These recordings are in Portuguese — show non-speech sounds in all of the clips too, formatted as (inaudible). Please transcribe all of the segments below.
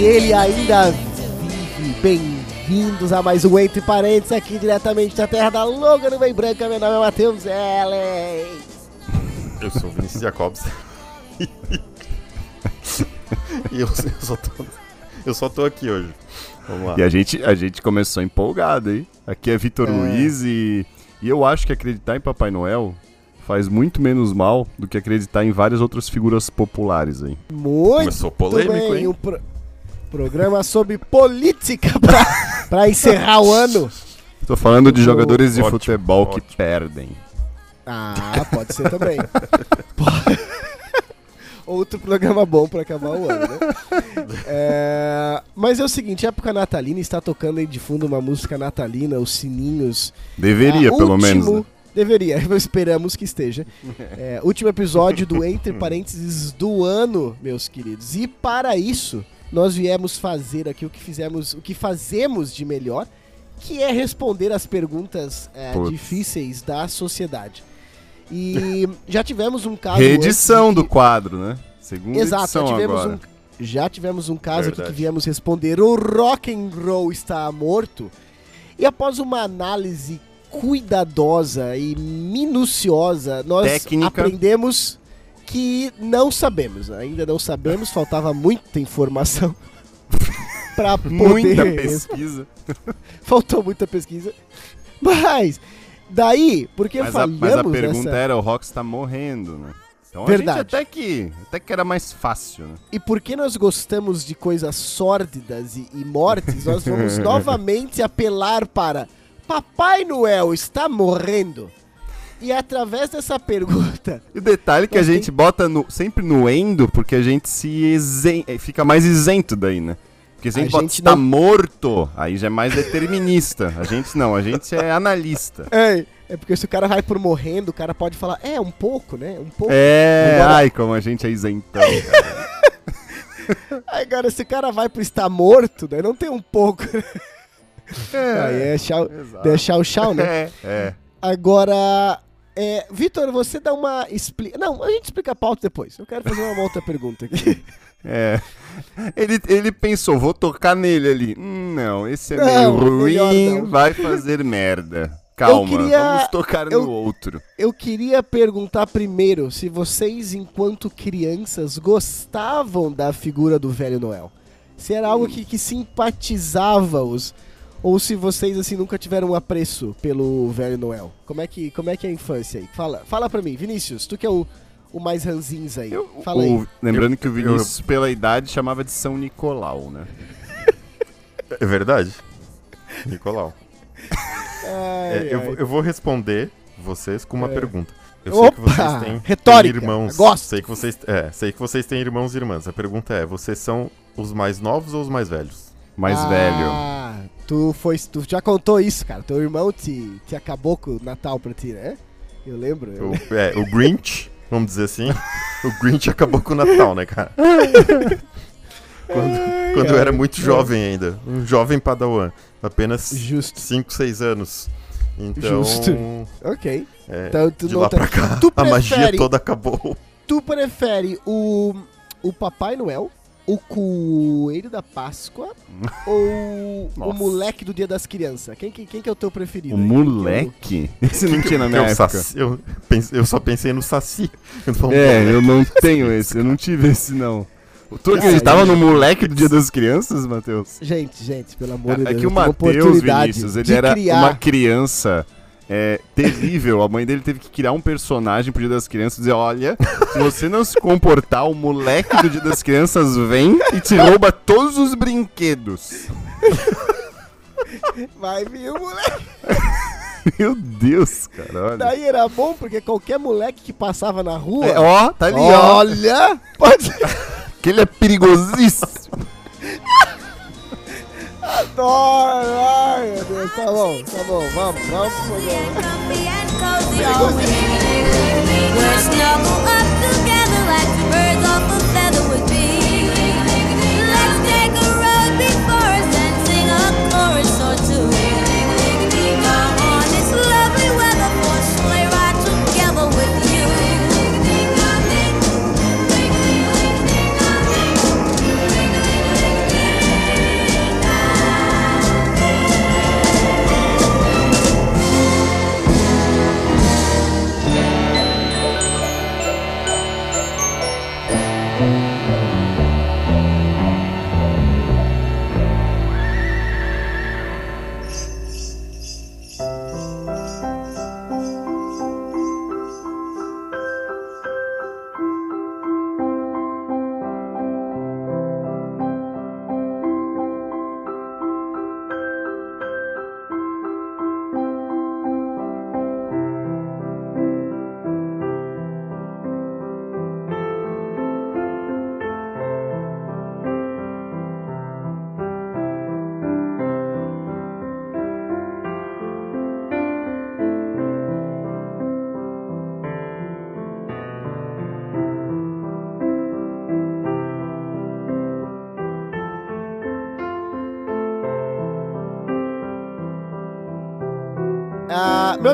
que ele ainda vive. Bem-vindos a mais um Entre Parentes aqui diretamente da terra da Loga no Bem Branca. Meu nome é Matheus Ellen. Eu sou o Vinícius Jacobs. (laughs) e eu, eu, só tô, eu só tô aqui hoje. Vamos lá. E a gente, a gente começou empolgado, hein? Aqui é Vitor É. Luiz e, e eu acho que acreditar em Papai Noel faz muito menos mal do que acreditar em várias outras figuras populares aí. Muito Começou polêmico, bem. hein? Um pro- programa sobre política pra, pra encerrar o ano. Tô falando de jogadores de Ótimo, futebol que ótimo. perdem. Ah, pode ser também. Outro programa bom pra acabar o ano, né? É, Mas é o seguinte, época natalina, está tocando aí de fundo uma música natalina, os sininhos. Deveria, Ah, pelo último- menos. né? Deveria, (laughs) esperamos que esteja. É, último episódio do Entre Parênteses do ano, meus queridos. E para isso, nós viemos fazer aqui o que fizemos, o que fazemos de melhor, que é responder as perguntas é, difíceis da sociedade. E (laughs) já tivemos um caso. Reedição do que- quadro, né? Segunda Exato, já edição tivemos, agora. um, já tivemos um caso aqui que viemos responder o rock and roll está morto. E após uma análise cuidadosa e minuciosa, nós Técnica. aprendemos que não sabemos, ainda não sabemos, faltava muita informação (laughs) para poder Muita pesquisa. (laughs) faltou muita pesquisa. Mas daí, porque Mas a, falhamos mas a pergunta nessa... era, o Rox tá morrendo, né? Então a Verdade. gente até que, até que era mais fácil, né? E porque nós gostamos de coisas sórdidas e, e mortes, nós vamos (laughs) novamente apelar para Papai Noel está morrendo? E através dessa pergunta, E o detalhe é que a Nós tem- gente bota no- sempre no endo, porque a gente se isen- eh, fica mais isento daí, né? Porque se a A gente gente está não- morto, aí já é mais determinista. A gente não, a gente é analista. é, é porque se o cara vai por morrendo, o cara pode falar, é, um pouco, né? Um pouco. É, Agora- ai, como a gente é isentão. (laughs) Agora, se o cara vai pro estar morto, daí não tem um pouco. Aí é chau, é chau, chau, né? (laughs) É, é. Agora, é, Vitor, você dá uma explica. Não, a gente explica a pauta depois. Eu quero fazer uma outra (laughs) pergunta aqui. É. Ele, ele pensou, vou tocar nele ali. Hum, não, esse é Não, meio ruim, vai fazer merda. Calma, queria- vamos tocar eu- no outro. Eu queria perguntar primeiro se vocês, enquanto crianças, gostavam da figura do Velho Noel. Se era algo que, que simpatizava-os. Ou se vocês, assim, nunca tiveram um apreço pelo Velho Noel. Como é que, como é, que é a infância aí? Fala, fala pra mim, Vinícius, tu que é o, o mais ranzinza aí. Fala aí. O- lembrando Eu- que o Vinícius, pela idade, chamava de São Nicolau, né? É verdade? Nicolau. Ai, É, eu, ai. vou- eu vou responder vocês com uma É. pergunta. Eu sei que Opa! vocês têm, Retórica! têm irmãos. Gosto. Sei que vocês, é, sei que vocês têm irmãos e irmãs. A pergunta é: vocês são os mais novos ou os mais velhos? Mais ah, velho. Tu, foi, tu já contou isso, cara. Teu irmão te, te acabou com o Natal pra ti, né? Eu lembro. Eu... O, é, o Grinch, vamos dizer assim. (laughs) o Grinch acabou com o Natal, né, cara? (laughs) Quando, quando eu era muito jovem ainda. Um jovem padawan. Apenas Justo. 5, 6 anos. Então, Justo. Ok. é, Então, tu de lá tá- pra cá, Tu a magia toda acabou. Tu prefere o, o Papai Noel, o Coelho da Páscoa ou (laughs) o Nossa. moleque do Dia das Crianças? Quem, que- quem que é o teu preferido? O aí? moleque? Esse não tinha na minha Eu, época. saci- eu, pense- eu só pensei no Saci. Eu não- É, eu não tenho esse, eu não tive esse não. Tu acreditava no moleque do Dia das Crianças, Matheus? Gente, gente, pelo amor de É Deus. que o Matheus, oportunidade Vinícius, de ele era criar. uma criança é, terrível. A mãe dele teve que criar um personagem pro Dia das Crianças e dizer, olha, se você não se comportar, o moleque do Dia das Crianças vem e te rouba todos os brinquedos. Vai vir o moleque. (laughs) Meu Deus, cara, olha. Daí era bom porque qualquer moleque que passava na rua. É, ó, tá ali, ó. Olha! Pode. (laughs) Que ele é perigosíssimo. (laughs) Adoro! Ai, meu Deus, tá bom, tá bom, vamos, vamos pro programa.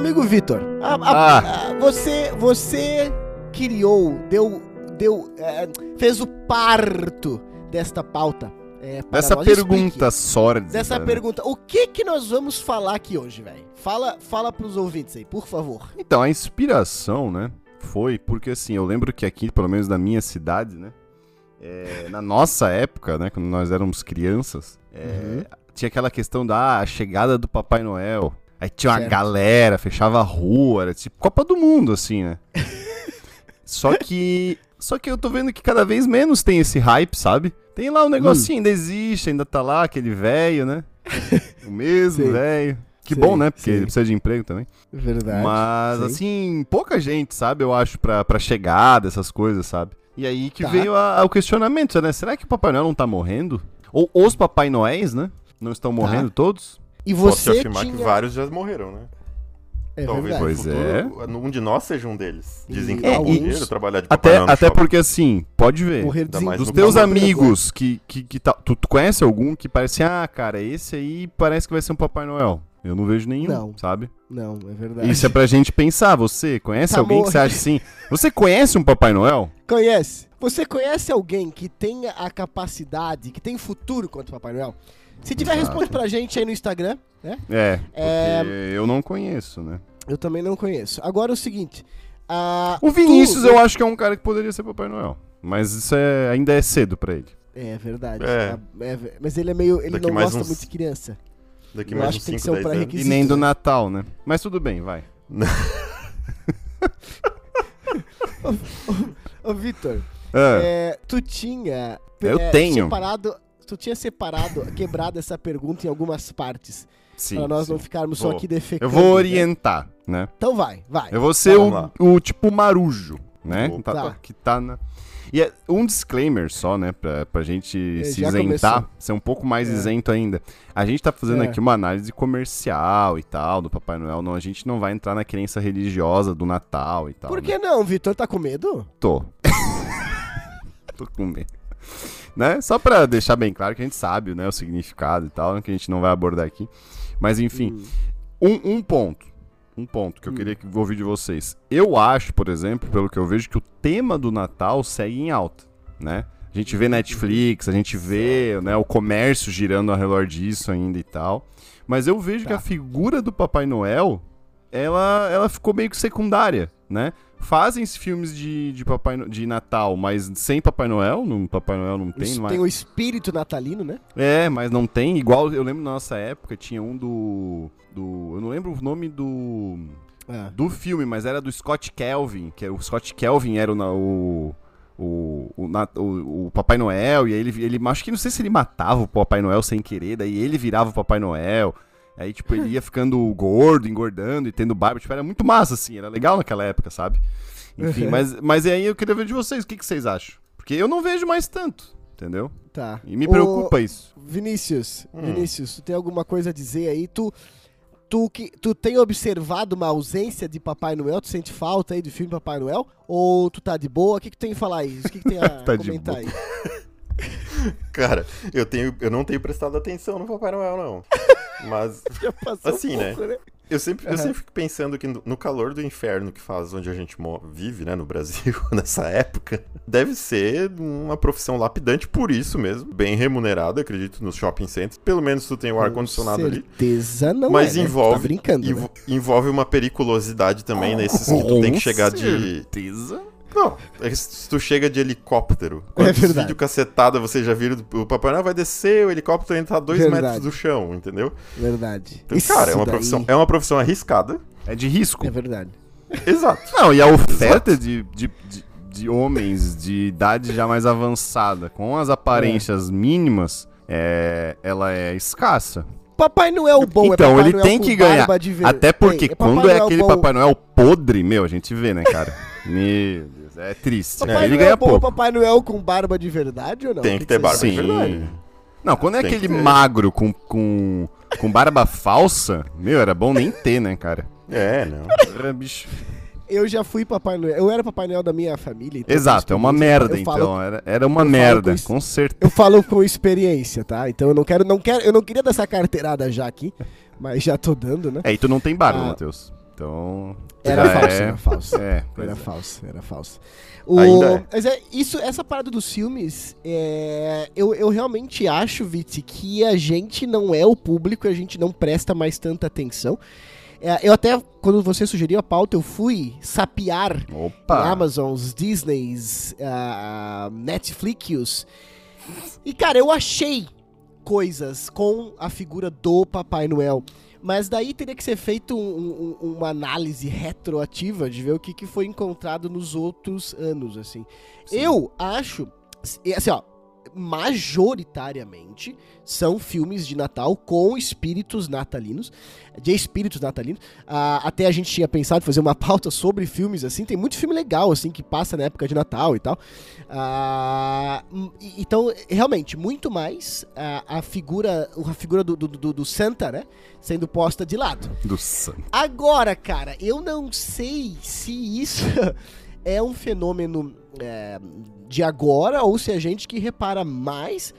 Meu amigo Vitor, Ah. você, você criou, deu, deu, é, fez o parto desta pauta. é, Dessa nós. pergunta sórdida. Dessa né? pergunta. O que que nós vamos falar aqui hoje, velho? Fala, fala pros ouvintes aí, por favor. Então, a inspiração, né, foi porque, assim, eu lembro que aqui, pelo menos na minha cidade, né, é, na nossa época, né, quando nós éramos crianças, é, Uhum. tinha aquela questão da ah, chegada do Papai Noel. Aí tinha uma Certo. galera, fechava a rua, era tipo Copa do Mundo, assim, né? (laughs) só que. Só que eu tô vendo que cada vez menos tem esse hype, sabe? Tem lá um negocinho, ainda existe, ainda tá lá, aquele velho, né? (laughs) O mesmo velho. Que Sei, bom, né? Porque sei. ele precisa de emprego também. Verdade. Mas, sim. assim, pouca gente, sabe? Eu acho, pra, pra chegar dessas coisas, sabe? E aí que Tá. veio a- o questionamento, né? Será que o Papai Noel não tá morrendo? Ou os Papai Noéis, né? Não estão Tá. morrendo todos? E Posso você afirmar tinha... que vários já morreram, né? É Talvez Pois futuro, um de nós seja um deles. Dizem que É, dá dinheiro trabalhar de Até, até shopping. porque, assim, pode ver. Morrer Dos no teus amigos que, que, que tá, tu, tu conhece algum que parece, ah, cara, esse aí parece que vai ser um Papai Noel. Eu não vejo nenhum, Não. sabe? Não, é verdade. Isso é pra gente pensar. Você conhece Tá alguém que você acha assim? Você conhece um Papai Noel? Conhece? Você conhece alguém que tenha a capacidade, que tem futuro quanto Papai Noel? Se tiver, Exato. responde pra gente aí no Instagram, né? É, É. eu não conheço, né? Eu também não conheço. Agora é o seguinte. ah, O Vinícius tu- eu acho que é um cara que poderia ser Papai Noel. Mas isso é, ainda é cedo pra ele. É verdade. É. É ve- mas ele é meio. Ele Daqui não gosta uns- muito de criança. Daqui eu mais acho uns que tem que 5, ser um 10 anos. E pré-requisito. nem do? Natal, né? Mas tudo bem, vai. (laughs) Ô, Vitor, Ah, é, tu tinha. Eu é, tenho. Separado, tu tinha separado, (laughs) quebrado essa pergunta em algumas partes. sim. pra nós sim. não ficarmos só Vou. aqui defecando. Eu vou né? orientar, né? Então vai, vai. Eu vou ser Vamos o, o tipo marujo, né? Tá- Tá. Que tá na... E é um disclaimer só, né? Pra, pra gente É, se isentar, começou. ser um pouco mais É. isento ainda. A gente tá fazendo É. aqui uma análise comercial e tal, do Papai Noel. Não, a gente não vai entrar na crença religiosa do Natal e tal. Por né? que não, Vitor? Tá com medo? Tô. (laughs) Tô com medo. Né? Só pra deixar bem claro que a gente sabe, né, o significado e tal, que a gente não vai abordar aqui. Mas enfim, Hum. um, um ponto. Um ponto que eu queria que- ouvir de vocês. Eu acho, por exemplo, pelo que eu vejo, que o tema do Natal segue em alta, né? A gente vê Netflix, a gente vê né, o comércio girando ao redor disso ainda e tal. Mas eu vejo Tá. que a figura do Papai Noel, ela, ela ficou meio que secundária, né? Fazem-se filmes de, de, Papai, No- de Natal, mas sem Papai Noel, no Papai Noel não tem, Isso é? tem o espírito natalino, né? É, mas não tem. Igual eu lembro na nossa época, tinha um do. do eu não lembro o nome do. É. do filme, mas era do Scott Kelvin, que é- o Scott Kelvin era o. o o, o- o Papai Noel, e aí ele, ele. Acho que não sei se ele matava o Papai Noel sem querer, daí ele virava o Papai Noel. Aí, tipo, ele ia ficando gordo, engordando e tendo barba. Tipo, era muito massa, assim. Era legal naquela época, sabe? Enfim, Uhum. (laughs) mas, mas aí eu queria ver de vocês. O que, que vocês acham? Porque eu não vejo mais tanto, entendeu? Tá. E me Ô, preocupa isso. Vinícius, Hum. Vinícius, tu tem alguma coisa a dizer aí? Tu, tu, que, tu tem observado uma ausência de Papai Noel? Tu sente falta aí do filme Papai Noel? Ou tu tá de boa? O que, que tu tem a falar aí? O que, que tem a (laughs) Tá comentar aí? (laughs) (laughs) Cara, eu, tenho, eu não tenho prestado atenção no Papai Noel, não. Mas (laughs) Assim, né? pouco, eu sempre, eu Aham. sempre fico pensando que no, calor do inferno que faz onde a gente vive, né, no Brasil, (laughs) nessa época, deve ser uma profissão lapidante por isso mesmo. Bem remunerada, acredito, nos shopping centers. Pelo menos tu tem o ar-condicionado Com ali. certeza não Mas é, né? Tu envolve- Tá brincando, né? Envo- envolve uma periculosidade também nesses que tu tem que chegar de. certeza. Não, é que se tu chega de helicóptero. Quantos verdade. vídeo cacetada você já viram? do- O Papai Noel vai descer, o helicóptero ainda tá a dois Verdade. metros do chão, entendeu? Verdade. Então, Isso cara, é uma, daí profissão, é uma profissão arriscada. É de risco. É verdade. Exato. Não, e a oferta de, de, de, de homens de idade já mais avançada, com as aparências mínimas, é, ela é escassa. Papai Noel bom é então, Papai ele Noel tem com que ganhar. de Até porque Ei, quando Papai é aquele bom- Papai Noel podre, meu, a gente vê, né, cara? (laughs) meu Deus, é triste. Papai É, ele Noel ganha bom é pouco. Papai Noel com barba de verdade ou não? Tem que ter barba de Sim. verdade. Não, quando é Tem aquele magro com, com, com barba falsa, meu, era bom nem ter, né, cara? É, não. Era bicho. Eu já fui Papai Noel. Eu era Papai Noel da minha família. então Exato, é uma merda, falo- então. Era, era uma merda, com com certeza. Eu falo com experiência, tá? Então eu não quero, não quero, eu não queria dar essa carteirada já aqui, mas já tô dando, né? É, e tu não tem barba, Ah. Matheus. Então. Era falso, é- era falso. (laughs) É, Era é. falso, era falso. O... Ainda é. Mas é, isso, essa parada dos filmes, é, eu, eu realmente acho, Viti, que a gente não é o público, a gente não presta mais tanta atenção. É, eu até, quando você sugeriu a pauta, eu fui sapear Opa! Amazons, Disneys, ah, Netflix. E, cara, eu achei coisas com a figura do Papai Noel. Mas daí teria que ser feito um- um- uma análise retroativa de ver o que, que foi encontrado nos outros anos, assim. Eu acho, assim, ó, majoritariamente são filmes de Natal com espíritos natalinos, de espíritos natalinos. Ah, até a gente tinha pensado em fazer uma (laughs) pauta sobre filmes, assim, tem muito filme legal, assim, que passa na época de Natal e tal. Ah, então, realmente, muito mais a, a figura, a figura do, do, do- do Santa, né, sendo posta de lado. Do Sam. Agora, cara, eu não sei se isso (laughs) é um fenômeno é, de agora ou se é gente que repara mais.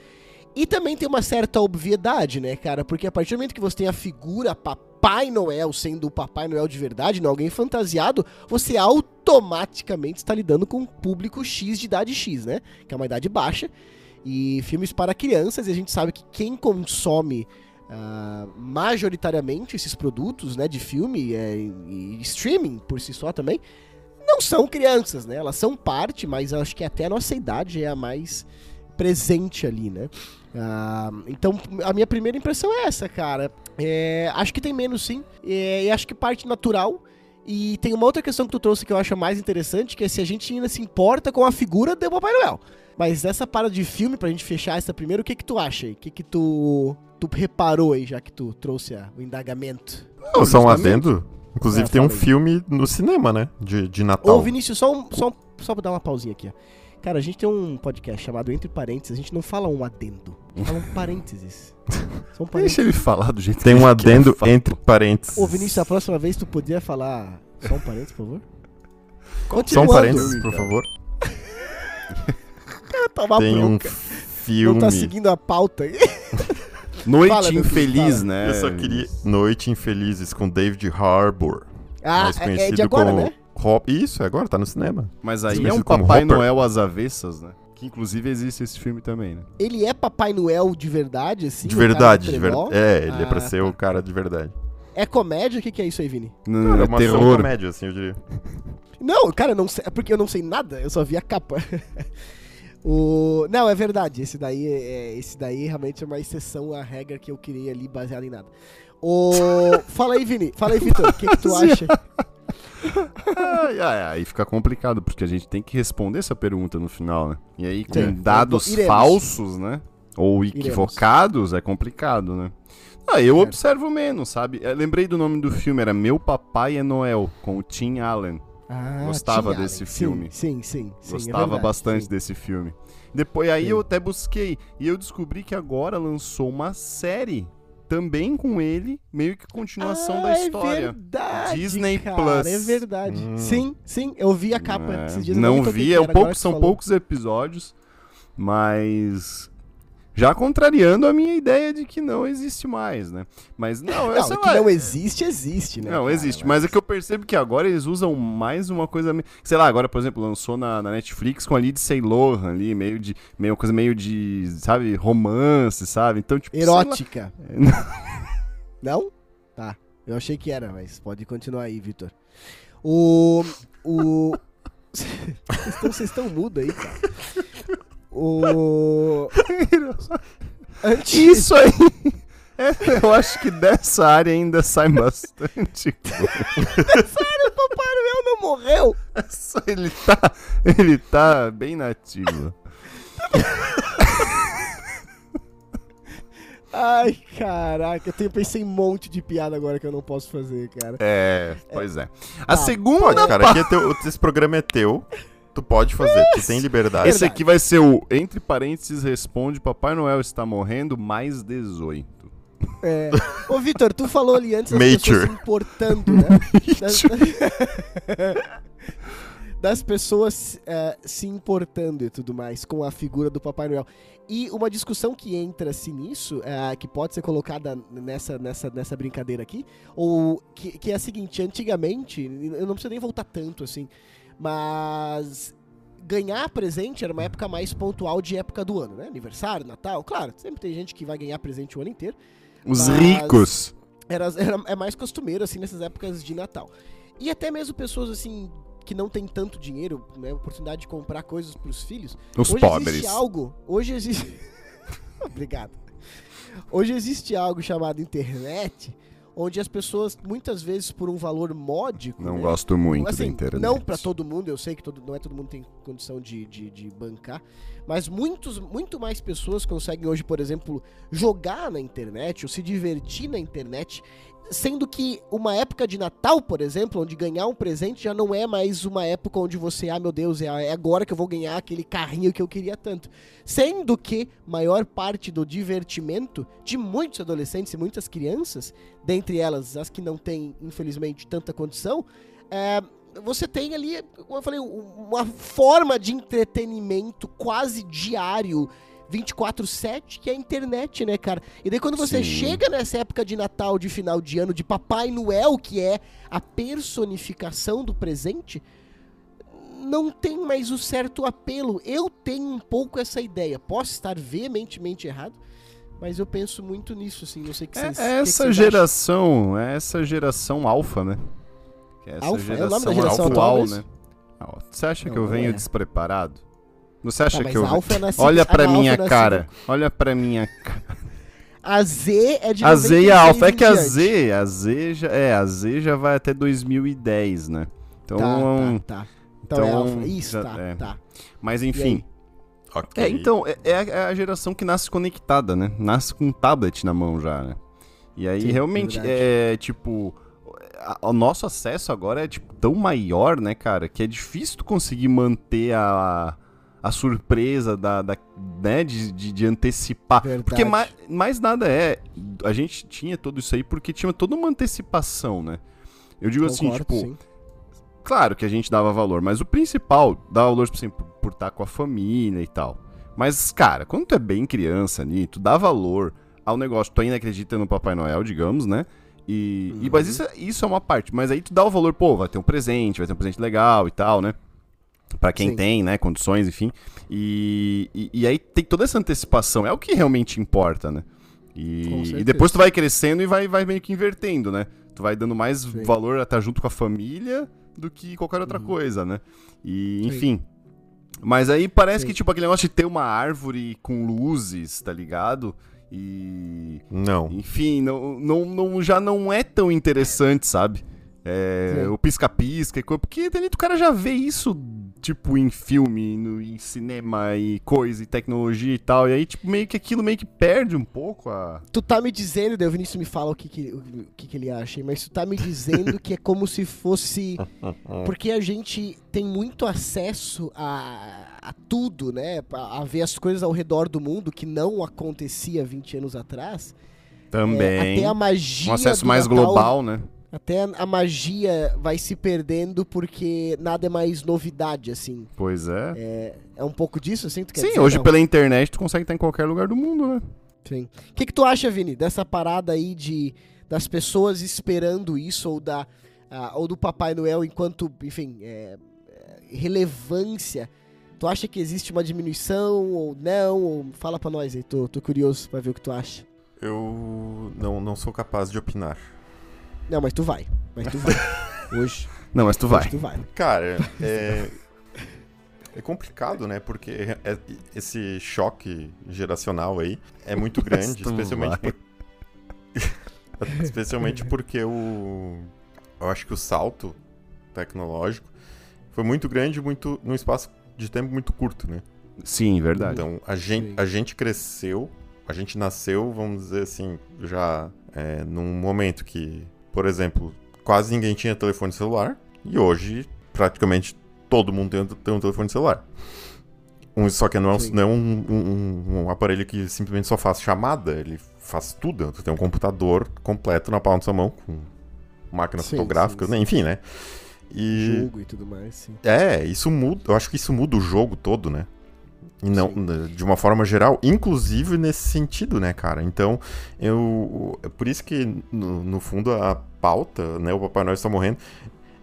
E também tem uma certa obviedade, né, cara? Porque a partir do momento que você tem a figura Papai Noel sendo o Papai Noel de verdade, não alguém fantasiado, você automaticamente está lidando com um público X de idade X, né? Que é uma idade baixa. E filmes para crianças, e a gente sabe que quem consome ah, majoritariamente esses produtos né, de filme é, e streaming por si só também, não são crianças, né? Elas são parte, mas eu acho que até a nossa idade é a mais presente ali, né? Ah, então, a minha primeira impressão é essa, cara. É, acho que tem menos, sim. É, e acho que parte natural. E tem uma outra questão que tu trouxe que eu acho mais interessante, que é se a gente ainda se importa com a figura do Papai Noel. Mas essa parada de filme, pra gente fechar essa primeiro, o que que tu acha aí? O que que tu, tu reparou aí, já que tu trouxe a- o indagamento? Não, só um adendo. Inclusive Ah, tem um filme no cinema, né? De, de Natal. Ô, Vinícius, só, um, só, só pra dar uma pausinha aqui, ó. Cara, a gente tem um podcast chamado Entre Parênteses, a gente não fala um adendo, fala um (laughs) parênteses. São (laughs) Deixa parênteses. ele falar do jeito Tem que um adendo entre parênteses. Ô, Vinícius, a próxima vez tu podia falar só um parênteses, por favor? Só um Continuando. parênteses, por favor. (laughs) Toma Tem um bronca. filme. Não tá seguindo a pauta aí. Noite Fala, filho, Infeliz, fala. né? Eu só queria Noite Infelizes com David Harbour. Ah, mais é- conhecido é de agora, como né? Hop- Isso, é agora, tá no cinema. Mas aí é um como Papai. Noel às avessas, né? Que inclusive existe esse filme também, né? Ele é Papai Noel de verdade, assim? de verdade, de verdade. É, ele é pra Ah, ser o cara de verdade. É comédia? O que, que é isso aí, Vini? Não, Cara, é uma ação terror. comédia, assim, eu diria. Não, cara, não sei, é porque eu não sei nada, eu só vi a capa. (laughs) o, não, é verdade, esse daí, é, esse daí realmente é uma exceção à regra que eu criei ali baseada em nada. O, (laughs) fala aí, Vini, fala aí, Vitor, o que, que tu acha? Ai, aí fica complicado, porque a gente tem que responder essa pergunta no final, né? E aí, com Sim. dados Iremos. falsos, né? Ou Iremos. equivocados, é complicado, né? Ah, eu Certo. observo menos, sabe? Eu lembrei do nome do filme, era Meu Papai é Noel, com o Tim Allen. Ah, Gostava Tim desse filme. Sim, sim, sim. sim, é Gostava verdade, bastante sim. desse filme. Depois aí Sim. eu até busquei e eu descobri que agora lançou uma série também com ele, meio que continuação ah, da história. É verdade, Disney cara, Plus. É verdade. Hum. Sim, sim, eu vi a capa É, esses dias. eu não vi, é um pouco, são falou. poucos episódios, mas já contrariando a minha ideia de que não existe mais, né? Mas não, eu Não, que não existe, existe, né? Não, cara? existe, mas é que eu percebo que agora eles usam mais uma coisa, sei lá, agora, por exemplo, lançou na, na Netflix com a Lindsay Lohan ali, meio de, meio coisa meio de, sabe, romance, sabe? Então, tipo. Erótica. (laughs) Não? Tá. Eu achei que era, mas pode continuar aí, Vitor. O. O. (laughs) Vocês estão- Vocês estão mudos aí, cara. O. (laughs) Isso aí. É, eu acho que dessa área ainda sai bastante. o Papai Noel não morreu! Ele tá, ele tá bem nativo. Ai, caraca, eu tenho, pensei em um monte de piada agora que eu não posso fazer, cara. É, pois é. A Tá, segunda cara, pa- é teu, esse programa é teu. Tu pode fazer, tu tem liberdade. Esse aqui vai ser o, entre parênteses, responde, Papai Noel está morrendo, mais 18. É. Ô, Vitor, tu falou ali antes das Mature. pessoas se importando, né? Das, (laughs) das pessoas eh, se importando e tudo mais com a figura do Papai Noel. E uma discussão que entra-se nisso, eh, que pode ser colocada nessa, nessa, nessa brincadeira aqui, ou que, que é a seguinte, antigamente, eu não preciso nem voltar tanto assim, mas ganhar presente era uma época mais pontual de época do ano, né? Aniversário, Natal, claro, sempre tem gente que vai ganhar presente o ano inteiro, Os ricos. era, era- é mais costumeiro, assim, nessas épocas de Natal. E até mesmo pessoas, assim, que não têm tanto dinheiro, né, oportunidade de comprar coisas pros filhos. Os hoje pobres. existe algo, hoje existe... (laughs) Obrigado. Hoje existe algo chamado internet, onde as pessoas, muitas vezes, por um valor módico... Não né, gosto muito da assim, internet. não pra todo mundo, eu sei que todo, não é todo mundo tem condição de, de, de bancar, mas muitos, muito mais pessoas conseguem hoje, por exemplo, jogar na internet ou se divertir na internet, sendo que uma época de Natal, por exemplo, onde ganhar um presente já não é mais uma época onde você, ah meu Deus, é é agora que eu vou ganhar aquele carrinho que eu queria tanto. Sendo que maior parte do divertimento de muitos adolescentes e muitas crianças, dentre elas as que não têm, infelizmente, tanta condição, é, você tem ali, como eu falei, um- uma forma de entretenimento quase diário, 24/7, que é a internet, né, cara? E daí quando você Sim. chega nessa época de Natal, de final de ano, de Papai Noel, que é a personificação do presente, não tem mais o certo apelo. Eu tenho um pouco essa ideia. Posso estar veementemente errado, mas eu penso muito nisso, assim, não sei que É, vocês... é o que que essa geração, é essa geração alfa, né? Que é essa Alfa? É o nome da geração, geração atual, atual, né? Você acha Não, que eu venho é. despreparado? Você acha Tá, mas que eu Alfa é Olha ah, pra não, minha Alfa é cara. Olha pra minha (laughs) cara. A Z é de A Z e a 96 Alfa. É que a. Z, a Z já, é, a Z já vai até 2010, né? Então, Tá, tá, tá. Então, é então, alfa. Isso, já- tá, é. tá. mas enfim. Ok. É, então, é, é a, é a geração que nasce conectada, né? Nasce com um tablet na mão já, né? E aí, Sim, realmente, verdade. é tipo. a- o nosso acesso agora é tipo, tão maior, né, cara, que é difícil tu conseguir manter a, a surpresa da, da- né, de, de, de antecipar. Verdade. Porque mais, mais nada é. A gente tinha tudo isso aí porque tinha toda uma antecipação, né? Eu digo assim, Concordo, tipo, sim. Claro que a gente dava valor, mas o principal, dava valor, tipo assim, por, por estar com a família e tal. Mas, cara, quando tu é bem criança ali, tu dá valor ao negócio, tu ainda acredita no Papai Noel, digamos, né? E, e- mas isso, é- isso é uma parte, mas aí tu dá o valor, pô, vai ter um presente, vai ter um presente legal e tal, né? Pra quem Sim. tem, né, condições, enfim. E, e, e aí tem toda essa antecipação, é o que realmente importa, né? E, e depois tu vai crescendo e vai, vai meio que invertendo, né? Tu vai dando mais Sim. valor a estar junto com a família do que qualquer outra coisa, né? E, Uhum. Sim. enfim. Mas aí parece Sim. que, tipo, aquele negócio de ter uma árvore com luzes, tá ligado? E. Não. Enfim, não, não, não- já não é tão interessante, sabe? É, o pisca-pisca e coisa. Porque ali o cara já vê isso, tipo, em filme, no, em cinema e coisa, e tecnologia e tal. E aí, tipo, meio que aquilo meio que perde um pouco a. Tu tá me dizendo, daí o Vinícius me fala o que, que, o que, que ele acha, mas tu tá me dizendo que é como se fosse. (laughs) Porque a gente tem muito acesso a, a tudo, né? A, a ver as coisas ao redor do mundo que não acontecia 20 anos atrás. É, Também. até a magia. um acesso do mais Natal- global, né? Até a magia vai se perdendo porque nada é mais novidade, assim. Pois é. É, é um pouco disso, assim? Tu quer Sim, dizer? hoje Não. pela internet tu consegue estar em qualquer lugar do mundo, né? Sim. O que, que tu acha, Vini, dessa parada aí de das pessoas esperando isso, ou da ah, ou do Papai Noel enquanto, enfim, é, é, relevância? Tu acha que existe uma diminuição ou não? Ou fala pra nós aí, tô, tô curioso pra ver o que tu acha. Eu não, não sou capaz de opinar. Não, mas tu vai. Mas tu vai. (laughs) Hoje, Não, mas tu hoje vai. tu vai. Cara, (laughs) é. É complicado, né? Porque é- esse choque geracional aí é muito grande, especialmente por- (laughs) especialmente porque o eu acho que o salto tecnológico foi muito grande, muito num espaço de tempo muito curto, né? Sim, verdade. Então a gente, Sim. a gente cresceu, a gente nasceu, vamos dizer assim, já é, num momento que, por exemplo, quase ninguém tinha telefone celular e hoje praticamente todo mundo tem, um- tem um telefone celular. Um, só que não é, um, Sim. não é um, um- um aparelho que simplesmente só faz chamada, ele faz tudo. Tu tem um computador completo na palma da sua mão, com máquina Sim, fotográfica, sim, né? enfim, né? E Jogo e tudo mais, sim. é, isso muda. Eu acho que isso muda o jogo todo, né? E não, Sim. de uma forma geral, inclusive nesse sentido, né, cara? Então, eu. É por isso que, no, no fundo, a pauta, né? O Papai Noel está morrendo.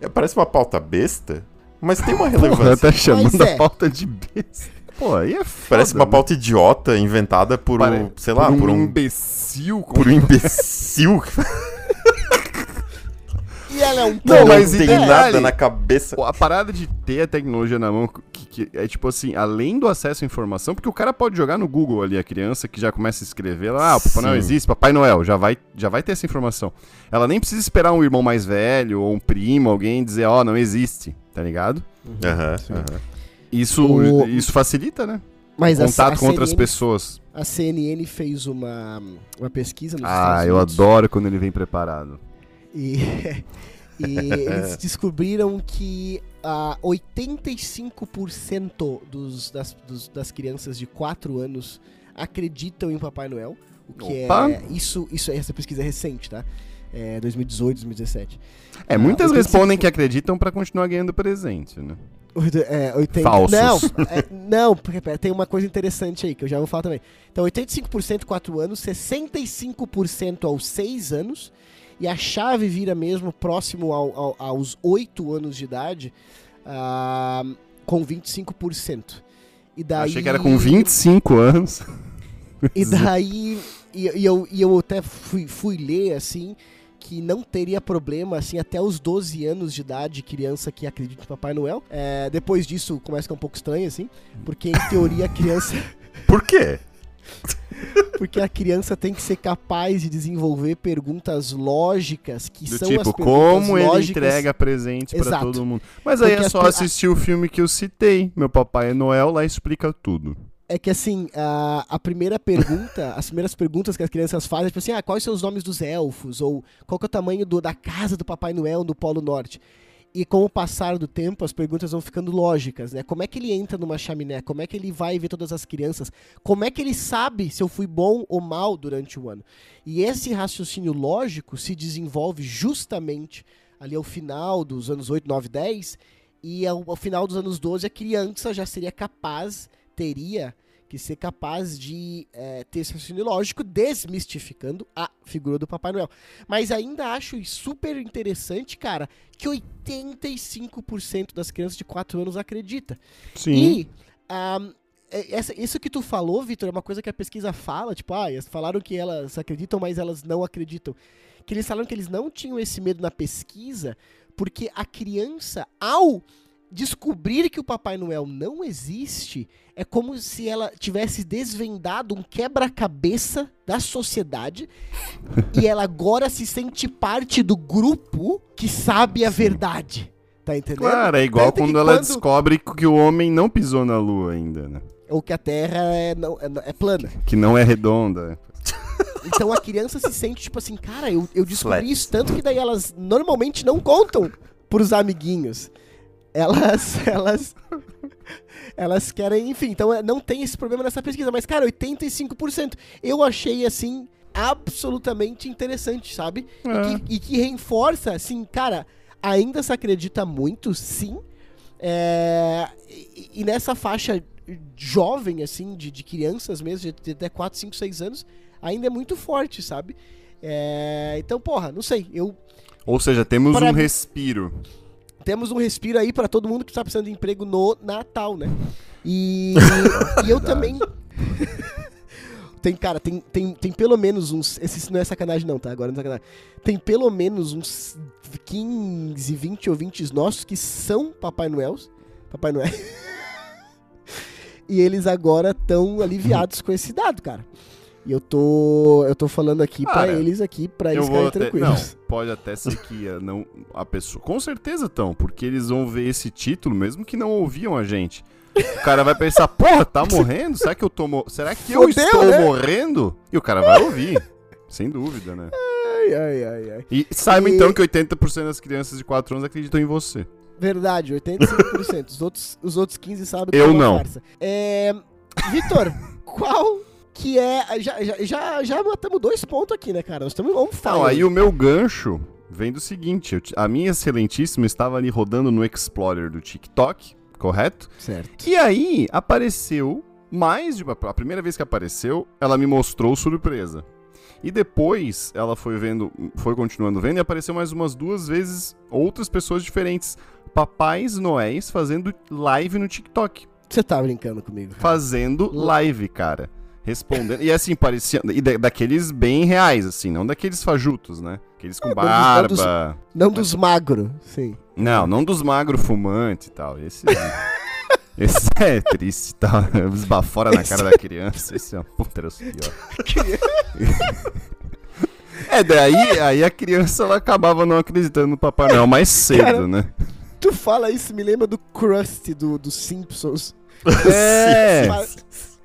é, Parece uma pauta besta, mas tem uma (laughs) Porra, relevância. tá chamando é. a pauta de besta. Pô, aí é foda, Parece uma né? pauta idiota inventada por Pare- um, sei lá, por um, por um, imbecil. por um imbecil que (laughs) (laughs) E ela é um Não, não, mas tem e detalhe- nada na cabeça. A parada de ter a tecnologia na mão, que, que é tipo assim, além do acesso à informação, porque o cara pode jogar no Google ali, a criança que já começa a escrever lá, ah, o Papai Noel existe, Papai Noel, já vai, já vai ter essa informação. Ela nem precisa esperar um irmão mais velho, ou um primo, alguém dizer, ó, não existe, tá ligado? Aham, Sim. aham. Isso, O- isso facilita, né? Mas a- Contato a com outras CNN pessoas. A CNN fez uma, uma pesquisa nos Ah, Estados eu Unidos adoro quando ele vem preparado. E, (laughs) e eles (laughs) descobriram que ah, 85% dos, das, dos- das crianças de 4 anos acreditam em Papai Noel. O que Opa! é. Isso, isso, essa pesquisa é recente, tá? É 2018, 2017. É, Ah, muitas 85 respondem que acreditam pra continuar ganhando presente, né? É, 80... Falsos. Não, (laughs) é, não, porque pera, tem uma coisa interessante aí que eu já vou falar também. Então, 85% 4 anos, 65% aos 6 anos, e a chave vira mesmo próximo ao- ao- aos 8 anos de idade, ah, com 25%. E daí, Achei que era com 25 anos. E daí, e, e eu, e eu até fui, fui ler, assim, que não teria problema, assim, até os 12 anos de idade, criança que acredita em Papai Noel. É, depois disso, começa a ficar um pouco estranho, assim, porque em teoria a criança... Por quê? Porque a criança tem que ser capaz de desenvolver perguntas lógicas, que Do são as tipo, perguntas como ele lógicas. entrega presente pra Exato. todo mundo. Mas aí Porque é as só pe- assistir o filme que eu citei. Meu Papai Noel lá explica tudo. É que assim, a, a primeira pergunta, (laughs) as primeiras perguntas que as crianças fazem é tipo assim, ah, quais são os nomes dos elfos? Ou qual é o tamanho do- da casa do Papai Noel no Polo Norte? E com o passar do tempo, as perguntas vão ficando lógicas, né? Como é que ele entra numa chaminé? Como é que ele vai ver todas as crianças? Como é que ele sabe se eu fui bom ou mal durante o ano? E esse raciocínio lógico se desenvolve justamente ali ao final dos anos 8, 9, 10, e ao, ao final dos anos 12 a criança já seria capaz, teria que ser capaz de eh, ter esse raciocínio lógico, desmistificando a figura do Papai Noel. Mas ainda acho super interessante, cara, que 85% das crianças de 4 anos acredita. Sim. E ahm, é- essa- isso que tu falou, Vitor, é uma coisa que a pesquisa fala, tipo, ah, elas falaram que elas acreditam, mas elas não acreditam. Que eles falaram que eles não tinham esse medo na pesquisa, porque a criança, ao descobrir que o Papai Noel não existe, é como se ela tivesse desvendado um quebra-cabeça da sociedade e ela agora se sente parte do grupo que sabe a verdade. Tá entendendo? Claro, é igual que quando ela descobre que o homem não pisou na lua ainda, né? Ou que a Terra é, não, é, é plana. Que não é redonda. (laughs) Então a criança se sente tipo assim, cara, eu, eu descobri Flat. isso tanto que daí elas normalmente não contam pros amiguinhos. Elas, (laughs) elas, elas querem, enfim, então é, não tem esse problema nessa pesquisa, mas cara, 85%. Eu achei assim absolutamente interessante, sabe? É. E, que, e que reforça, assim, cara, ainda se acredita muito, sim. É, e, e nessa faixa jovem, assim, de, de crianças mesmo, de, de até 4, 5, 6 anos, ainda é muito forte, sabe? É, então, porra, não sei. Eu Ou seja, temos Pra um mim- respiro. Temos um respiro aí pra todo mundo que tá precisando de emprego no Natal, né? E, e eu também. (laughs) tem, cara, tem, tem, tem pelo menos uns. Esse não é sacanagem, não, tá? Agora não é sacanagem. Tem pelo menos uns 15, 20 ouvintes nossos que são Papai Noels. Papai Noel. (laughs) e eles agora estão aliviados com esse dado, cara. E eu tô. Eu tô falando aqui pra Cara, eles aqui, pra Eu eles ficarem até, tranquilos. não, pode até ser que a, não, a pessoa. Com certeza estão, porque eles vão ver esse título, mesmo que não ouviam a gente. O cara vai pensar, porra, tá (laughs) morrendo? Será que eu tô mo- Será que eu Fodeu, estou né? morrendo? E o cara vai ouvir. Sem dúvida, né? Ai, ai, ai, ai. E saiba E- então que 80% das crianças de 4 anos acreditam em você. Verdade, 85%. os, outros, os outros 15 sabem que Eu é uma não. farsa. É, Vitor, (laughs) qual que é. Já, já, já, matamos dois pontos aqui, né, cara? Nós estamos on fire. Não, aí o meu gancho vem do seguinte: a minha excelentíssima estava ali rodando no Explorer do TikTok, correto? Certo. E aí apareceu mais de uma. A primeira vez que apareceu, ela me mostrou surpresa. E depois ela foi vendo, foi continuando vendo e apareceu mais umas duas vezes outras pessoas diferentes. Papais Noéis fazendo live no TikTok. Você tá brincando comigo. cara. Fazendo live, cara. Respondendo. E assim, parecia. E da- daqueles bem reais, assim, não daqueles fajutos, né? Aqueles com É, não dos- não dos- barba. Não dos magros, sim. Não, não dos magro fumante e tal. Esse. (laughs) esse é triste e tal. Esbafora na cara da criança. Esse é uma puta era pior. (laughs) É, daí aí a criança ela acabava não acreditando no Papai Noel mais (laughs) cedo, Cara, né? Tu fala isso, me lembra do Krusty do, dos Simpsons. É,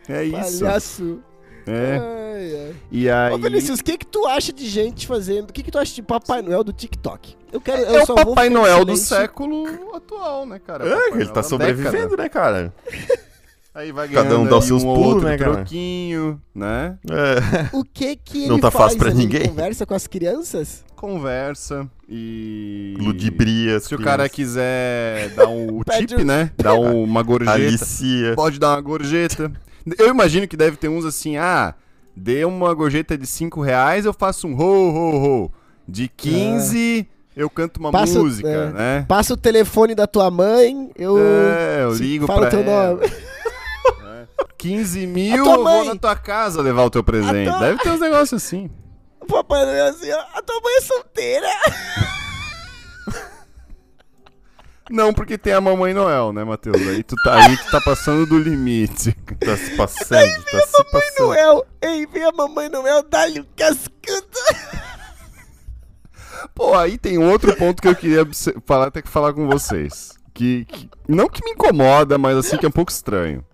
é isso. Palhaço. É. Ai, ai. E aí. Ô, Vinícius, o que que tu acha de gente fazendo... O que que tu acha de Papai Noel do TikTok? Eu quero... É eu o só vou Papai Noel do século atual, né, cara? É, Papai ele Noel tá da sobrevivendo, década. né, cara? (laughs) Aí vai Cada um dá os seus um pulos, outro né, cara? troquinho, né? É. O que que ele Não tá faz fácil pra ninguém. Conversa com as crianças? Conversa e... Ludibria. Se o cara crianças. quiser dar um, (laughs) o tip, né? Dar um- (laughs) uma gorjeta. Alicia. Pode dar uma gorjeta. Eu imagino que deve ter uns assim, ah, dê uma gorjeta de 5 reais, eu faço um ho, ho, ho. De 15, eu canto uma Passa- música, é. né? Passa o telefone da tua mãe, eu... É, eu ligo fala pra o teu ela. nome. 15 A mil, eu vou na tua casa levar o teu presente. tua- Deve ter uns negócios assim. O Papai Noel assim, ó, a tua mãe é solteira. Não, porque tem a Mamãe Noel, né, Matheus? Aí tu tá, aí tu tá passando do limite. Tá se passando, tá se passando. Noel, ei, vem a Mamãe Noel, dá-lhe um cascudo. Pô, aí tem outro ponto que eu queria falar, ter que falar com vocês. Que, que- não que me incomoda, mas assim que é um pouco estranho.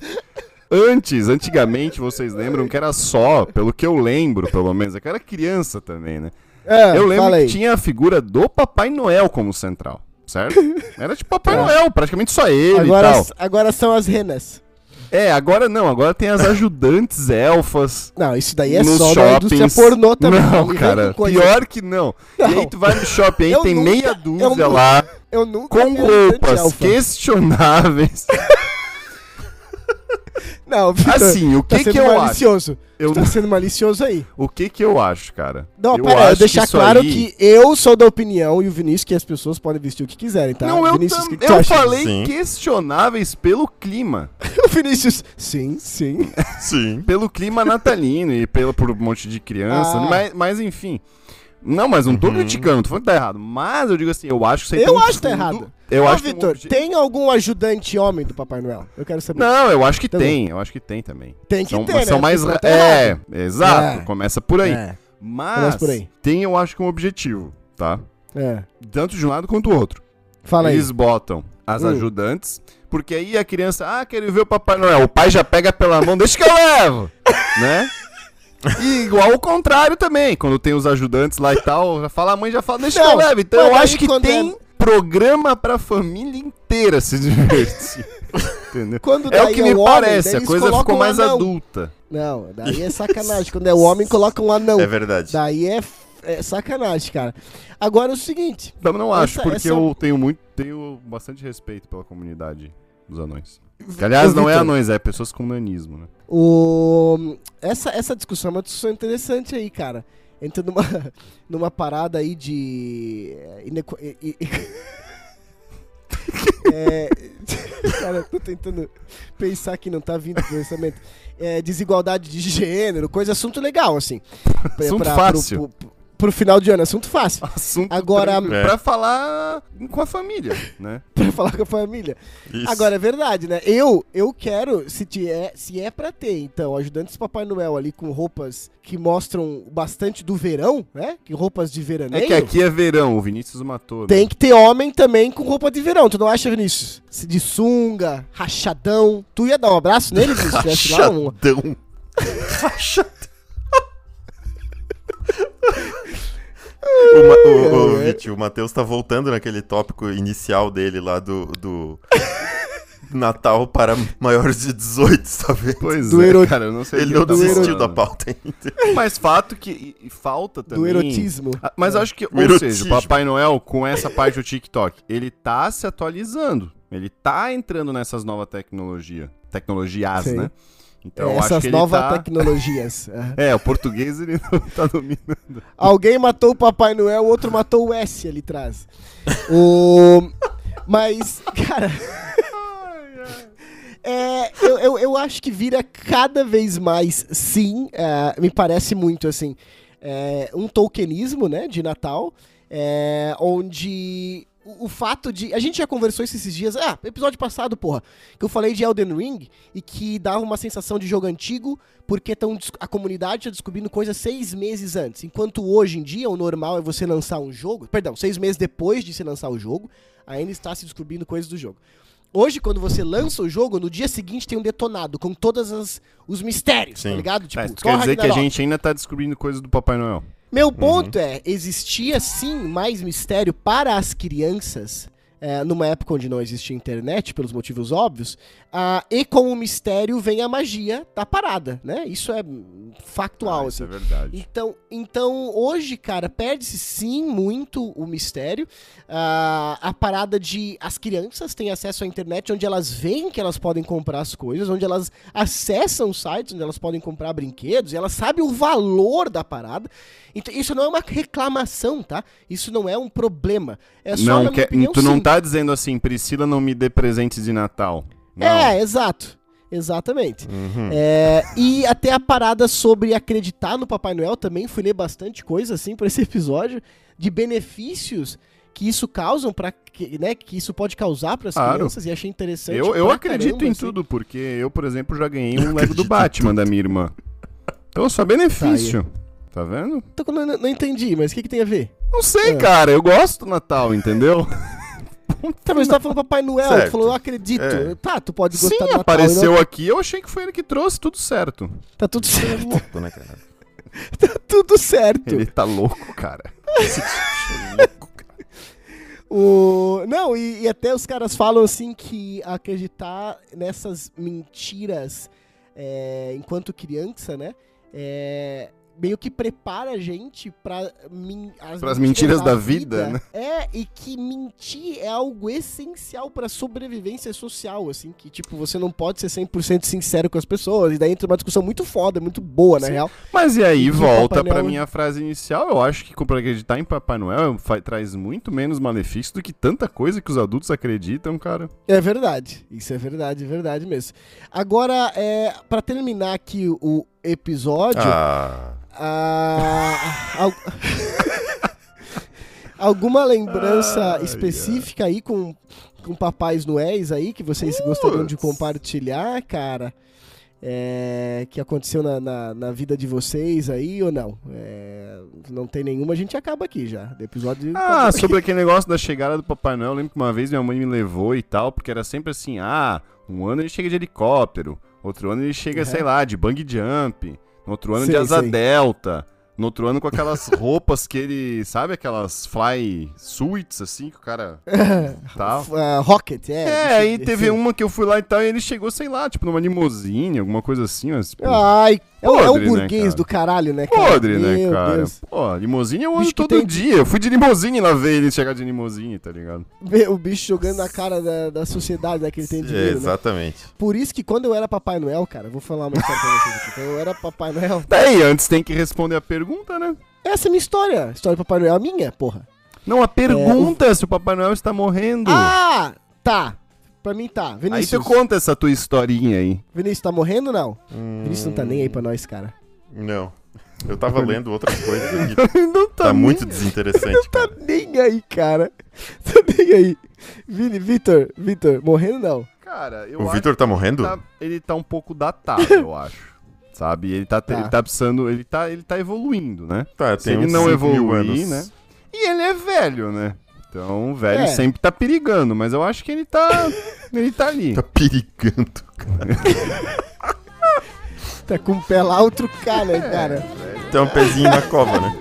Antes, antigamente, vocês lembram que era só, pelo que eu lembro, pelo menos, é que eu era criança também, né? É, eu lembro que tinha a figura do Papai Noel como central, certo? (laughs) Era tipo Papai É. Noel, praticamente só ele e Agora, tal. agora são as renas. É, agora não, agora tem as ajudantes (laughs) elfas. Não, isso daí é só da indústria shoppings. pornô (laughs) também. Não, cara, pior que não. E Não. aí tu vai no shopping, aí Eu tem nunca- meia eu dúzia nunca- lá, Eu nunca com roupas questionáveis. Não, Vitor, Assim, o tá que sendo que eu acho? malicioso. Eu, Tá sendo malicioso aí. o que que eu acho, cara? Não, eu pera, eu acho deixar isso claro aí- que eu sou da opinião e o Vinícius que as pessoas podem vestir o que quiserem, tá? Não, eu, Vinícius, tam- o que que eu falei Sim. questionáveis pelo clima. (laughs) O Vinícius, sim, sim. Sim. Pelo clima natalino e pelo, por um monte de criança. Ah. Mas, mas enfim. Não, mas não tô Uhum. criticando, tô falando que tá errado. Mas eu digo assim, eu acho que aí Eu acho que tá errado. Eu Ô, acho um Vitor, tem algum ajudante homem do Papai Noel? Eu quero saber. Não, eu acho que tem, eu acho que tem também. Tem que são, ter, são né? mais Porque ra- É, errado. exato, É. começa por aí. É, Mas Começa por aí. tem, eu acho que um objetivo, tá? é. Tanto de um lado quanto do outro. Fala aí. Eles botam as Hum. ajudantes, porque aí a criança, ah, quero ver o Papai Noel. O pai já pega pela mão, deixa que eu levo, (laughs) né? E igual o contrário também, quando tem os ajudantes lá e tal, já fala, a mãe já fala, deixa que Não, eu levo. Então eu acho que tem é- programa pra família inteira se divertir. (laughs) Entendeu? Quando É o que me homem, parece, daí a eles coisa colocam ficou um mais anão. adulta. Não, daí é sacanagem. Quando é o homem, coloca um anão. É verdade. Daí é, é sacanagem, cara. Agora é o seguinte. Eu não acho, Essa- porque essa- eu tenho muito, tenho bastante respeito pela comunidade dos anões. Que, aliás, não é anões, é pessoas com nanismo, né? O... Essa, essa discussão é uma discussão interessante aí, cara. Entra numa, (laughs) numa parada aí de. i- (laughs) É, (laughs) cara, eu tô tentando pensar que não tá vindo o pensamento. É, desigualdade de gênero, coisa, assunto legal, assim. Assunto pra- fácil. Pro, pro- pro final de ano, assunto fácil. (laughs) Assunto Agora- tranquilo, É. pra falar com a família, né? (laughs) Pra falar com a família. Isso. Agora é verdade, né? Eu, eu quero, se, tiver, se é pra ter, então, ajudantes do Papai Noel ali com roupas que mostram bastante do verão, né? Que roupas de É veraneio. que aqui é verão, o Vinícius matou. né? Tem que ter homem também com roupa de verão, tu não acha, Vinícius? Se de sunga, rachadão. Tu ia dar um abraço nele, (laughs) um. Rachadão. Rachadão. O, Ma- o, o, É. Viti, o Matheus tá voltando naquele tópico inicial dele lá do. do (laughs) Natal para maiores de 18, talvez. Pois Do é, ero- cara, eu não sei Ele o não que tá desistiu da pauta ainda. Mas fato que e- e falta também... Do erotismo. Ah, Mas eu acho que, O ou erotismo. seja, o Papai Noel, com essa parte do TikTok, ele tá se atualizando. Ele tá entrando nessas novas tecnologias. Tecnologias, Sim. né? Então Essas novas tá... tecnologias. Aham. (laughs) É, o português ele não tá dominando. Alguém matou o Papai Noel, o outro matou o S ali atrás. O... (laughs) Mas, cara. (laughs) É, eu, eu, eu acho que vira cada vez mais, sim, é, me parece muito assim, é, um tokenismo, né, de Natal, é, onde o, o fato de. A gente já conversou isso esses dias. Ah, episódio passado, porra, que eu falei de Elden Ring e que dava uma sensação de jogo antigo, porque tão, a comunidade está descobrindo coisas seis meses antes. Enquanto hoje em dia o normal é você lançar um jogo. Perdão, seis meses depois de você lançar o jogo, ainda está se descobrindo coisas do jogo. Hoje, quando você lança o jogo, no dia seguinte tem um detonado com todos os mistérios, Sim. tá ligado? Tá, isso Thor quer dizer que a gente ainda tá descobrindo coisas do Papai Noel. Meu ponto é, existia sim mais mistério para as crianças, é, numa época onde não existia internet, pelos motivos óbvios, ah, e com o mistério vem a magia da parada, né? Isso é factual, Ah, isso assim. é verdade. Então, então hoje, cara, perde-se sim muito o mistério. Ah, a parada de as crianças têm acesso à internet onde elas veem que elas podem comprar as coisas, onde elas acessam sites onde elas podem comprar brinquedos, e elas sabem o valor da parada. Então, isso não é uma reclamação, tá? Isso não é um problema. É só, Não, quer- opinião, tu não sim. tá dizendo assim, Priscila não me dê presentes de Natal. Não. É, exato. Exatamente. Uhum. É, e até a parada sobre acreditar no Papai Noel também, fui ler bastante coisa assim pra esse episódio, de benefícios que isso causam para que, né, que isso pode causar para as Claro. crianças e achei interessante. Eu, eu acredito caramba, em assim. tudo, porque eu, por exemplo, já ganhei um Lego do Batman da minha irmã. Então só benefício. Tá vendo? Então, não, não entendi, mas o que, que tem a ver? Não sei, É. cara. Eu gosto do Natal, entendeu? (laughs) Tá, mas você tá falando Papai Noel, Certo. tu falou eu acredito. É. Tá, tu pode gostar Sim, do Natal. apareceu e aqui. Eu achei que foi ele que trouxe tudo certo. não- Tá tudo certo. Louco, né, cara? (laughs) tá tudo certo. Ele tá louco, cara. Louco, (laughs) cara. O... Não, e, e até os caras falam assim que acreditar nessas mentiras é, enquanto criança, né? É, meio que prepara a gente para Pras mentiras da vida, né? É, e que mentir é algo essencial pra sobrevivência social, assim, que tipo, você não pode ser 100% sincero com as pessoas, e daí entra uma discussão muito foda, muito boa, na Sim. real. Mas e aí, E volta Papai pra Noel- minha frase inicial. Eu acho que pra acreditar em Papai Noel traz muito menos malefício do que tanta coisa que os adultos acreditam, cara. É verdade, isso é verdade, é verdade mesmo. Agora, é, para terminar aqui o episódio, Ah, ah, al- alguma lembrança Ai, específica aí com, com Papais Noéis aí que vocês gostariam de Putz. compartilhar, cara? É, que aconteceu na, na, na vida de vocês aí ou não? É, não tem nenhuma, a gente acaba aqui já. Do episódio. Ah, sobre aquele negócio da chegada do Papai Noel, eu lembro que uma vez minha mãe me levou e tal, porque era sempre assim, ah, um ano ele chega de helicóptero, outro ano ele chega, Uhum. sei lá, de bang jump, no outro ano de asa sei. delta, no outro ano com aquelas (laughs) roupas que ele, sabe aquelas fly suits, assim, que o cara (laughs) tal. Ah, Rocket, é. É, deixa- aí teve uma que eu fui lá e tal, e ele chegou, sei lá, tipo, numa limusine, alguma coisa assim, mas, tipo, Ai, é, o- é Podre, o né, burguês cara? do caralho, né, cara? podre, né, Meu cara? Deus. Pô, limusine eu ando todo tem- dia, eu fui de limusine lá ver ele chegar de limusine, tá ligado? O bicho jogando na cara da, da sociedade, né, que ele tem é, dinheiro, né? exatamente. Por isso que quando eu era Papai Noel, cara, vou falar uma história pra vocês aqui. Quando eu era Papai Noel, Daí, antes tem que responder a pergunta, né? essa é a minha história. A história do Papai Noel é a minha, porra. Não, a pergunta é se o Papai Noel está morrendo. Ah, tá. Pra mim tá. aí tu Vinícius, conta essa tua historinha aí. Vinícius tá morrendo ou não? Hum, Vinícius não tá nem aí pra nós, cara. Não. Eu tava (laughs) lendo outras coisas aqui. Não Tá muito desinteressante, Tá cara. nem aí, cara. (laughs) Tá nem aí. Vini, Vitor, Vitor, morrendo não. Cara, eu O acho Vitor tá morrendo? ele tá, ele tá um pouco datado, (laughs) eu acho. Sabe? Ele tá, Tá. ele tá precisando. Ele tá, ele tá evoluindo, né? Tá, Se tem ele uns não 5 mil evoluir, anos. né? E ele é velho, né? Então, o velho É. sempre tá perigando, mas eu acho que ele tá. ele tá ali. Tá perigando. Tá com o pé lá, outro K, né, cara? Tem um pezinho na cova, né?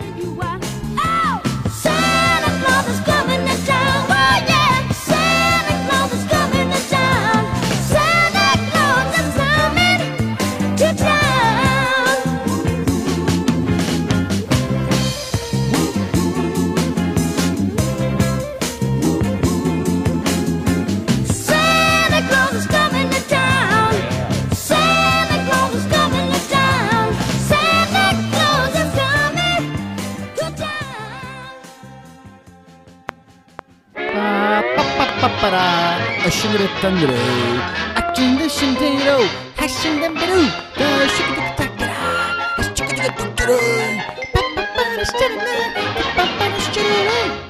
A shingere tangere, a chinda shintero, a shinda beru, da shikita takara, a shikita takara, pa pa pa da shikita, pa pa da shikita.